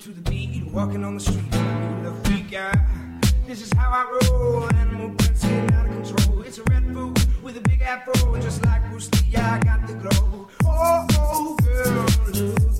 to the beat, walking on the street, I'm the freak out. This is how I roll, animal prints getting out of control. It's a red boot with a big afro, just like Bruce Lee, I got the glow. Oh, oh, girl, look.